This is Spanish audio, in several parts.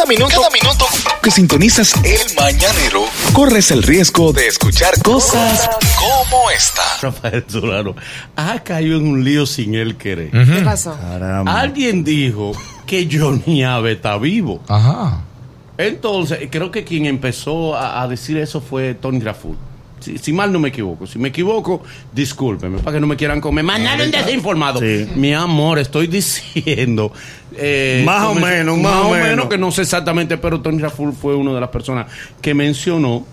Cada minuto, cada minuto que sintonizas el mañanero, corres el riesgo de escuchar cosas como esta. Rafael Solano ha caído en un lío sin él querer. ¿Qué pasó? Alguien dijo que Johnny Ave está vivo. Ajá. Entonces, creo que quien empezó a, a decir eso fue Tony Raful. Si, si mal no me equivoco. Si me equivoco, discúlpeme, para que no me quieran comer. Mañana un desinformado. Sí. Mi amor, estoy diciendo. eh, Más o menos, más o menos. que no sé exactamente, pero Tony Raful fue una de las personas que mencionó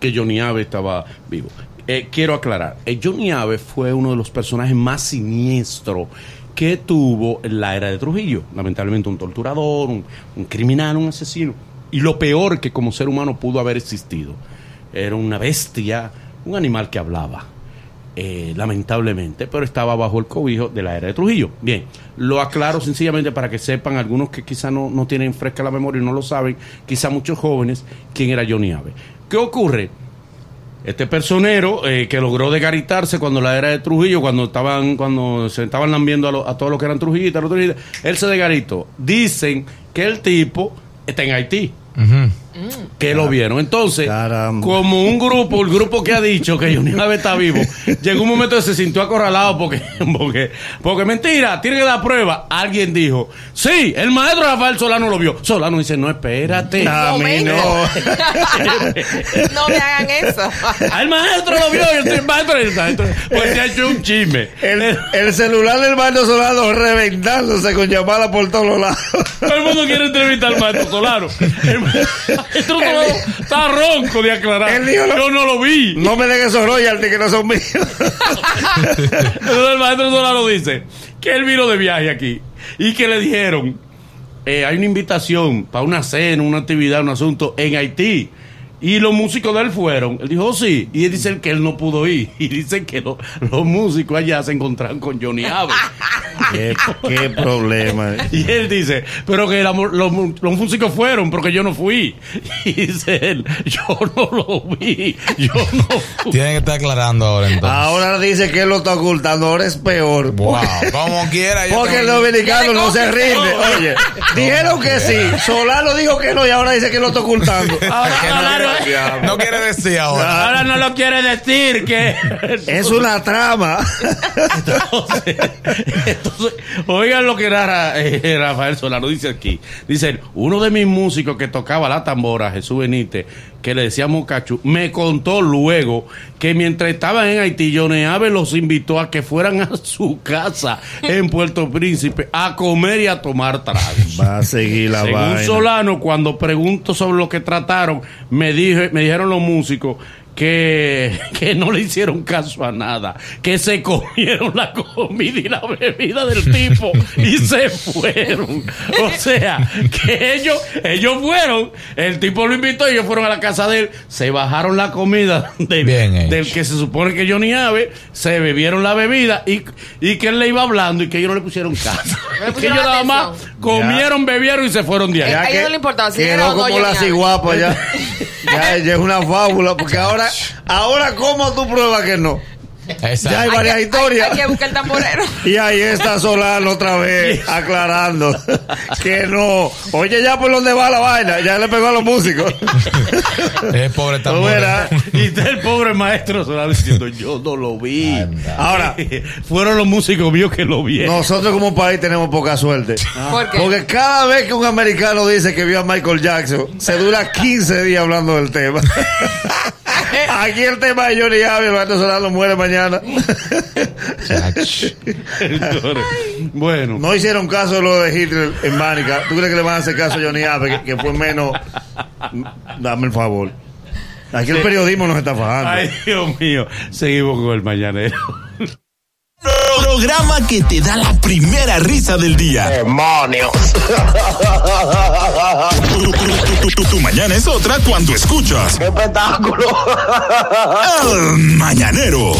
que Johnny Ave estaba vivo. Eh, quiero aclarar, eh, Johnny Ave fue uno de los personajes más siniestros que tuvo en la era de Trujillo. Lamentablemente un torturador, un, un criminal, un asesino. Y lo peor que como ser humano pudo haber existido. Era una bestia, un animal que hablaba. eh, lamentablemente, pero estaba bajo el cobijo de la era de Trujillo. Bien, lo aclaro sencillamente para que sepan algunos que quizá no, no tienen fresca la memoria y no lo saben, quizá muchos jóvenes, quién era Johnny Ave. ¿Qué ocurre? Este personero eh, que logró desgaritarse cuando la era de Trujillo, cuando estaban, cuando se estaban lambiendo a, todos los que eran trujillistas, él se desgaritó. Dicen que el tipo está en Haití. Que lo vieron. Entonces, Caramba. como un grupo, el grupo que ha dicho que Johnny Ave está vivo, llegó un momento que se sintió acorralado porque, porque, porque mentira, tiene que dar prueba. Alguien dijo, sí, el maestro Rafael Solano lo vio. Solano dice, no, espérate. A mí no. no me hagan eso. El maestro lo vio, y el maestro, el maestro, pues se ha hecho un chisme. El, el celular del Maestro Solano reventándose con llamadas por todos lados. Todo el mundo quiere entrevistar al maestro Solano. El maestro Está ronco de aclarar. Dijo Yo no lo vi. No me den esos royalties que no son míos. Entonces el maestro Solano dice que él vino de viaje aquí y que le dijeron, eh, hay una invitación para una cena, una actividad, un asunto en Haití. Y los músicos de él fueron. Él dijo, oh, sí. Y él dice que él no pudo ir. Y dicen que lo- los músicos allá se encontraron con Johnny Ave. qué, qué problema. Y él dice, pero que la mu- los, los músicos fueron, porque yo no fui. Y dice él, yo no lo vi, yo no fui. Tienen que estar aclarando ahora entonces. Ahora dice que él lo está ocultando. Ahora es peor. Wow, como quiera. yo Porque el dominicano no se rinde. Oye, dijeron que sí. Solano dijo que no y ahora dice que lo está ocultando. Ahora, Que no, quiere, no quiere decir ahora. ahora no lo quiere decir que... Es una trama. Entonces, entonces, oigan lo que era Ra- eh, Rafael Solano, dice aquí. Dice, uno de mis músicos que tocaba la tambora, Jesús Benítez, que le decíamos Cachu, me contó luego que mientras estaban en Haití, Johnny Ave los invitó a que fueran a su casa en Puerto Príncipe a comer y a tomar tragos. Va a seguir la Según vaina. Solano, cuando pregunto sobre lo que trataron, me, dije, me dijeron los músicos que, que no le hicieron caso a nada, que se comieron la comida y la bebida del tipo y se fueron. O sea, que ellos, ellos fueron, el tipo lo invitó y ellos fueron a la casa de él, se bajaron la comida del, del que se supone que Johnny Ave, se bebieron la bebida y, y que él le iba hablando y que ellos no le pusieron caso. No que ellos nada más comieron, bebieron y se fueron de ahí. A ellos no le importaba si era como Johnny la Ave. ciguapa ya. ya. Ya es una fábula. Porque ahora, ahora ¿cómo tú pruebas que no? Exacto. Ya hay varias historias. Hay, hay que buscar el tamborero. Y ahí está Solano otra vez aclarando que no. Oye, ya por dónde va la vaina, ya le pegó a los músicos. Es pobre Tú tambor. verás. Y está el pobre maestro Solano diciendo, yo no lo vi. Anda. Ahora, Fueron los músicos míos que lo vieron. nosotros como país tenemos poca suerte. ¿Por qué? Porque cada vez que un americano dice que vio a Michael Jackson, se dura 15 días hablando del tema. Aquí el tema de Johnny Ave, el maestro Solano muere mañana. Bueno, No hicieron caso de lo de Hitler en Mánica. ¿Tú crees que le van a hacer caso a Johnny Ave, que, que fue menos? Dame el favor. Aquí el periodismo nos está fajando. ay Dios mío, seguimos con el mañanero. Programa que te da la primera risa del día. ¡Demonios! Tu, tu- mañana es otra cuando escuchas ¡Qué espectáculo! El Mañanero.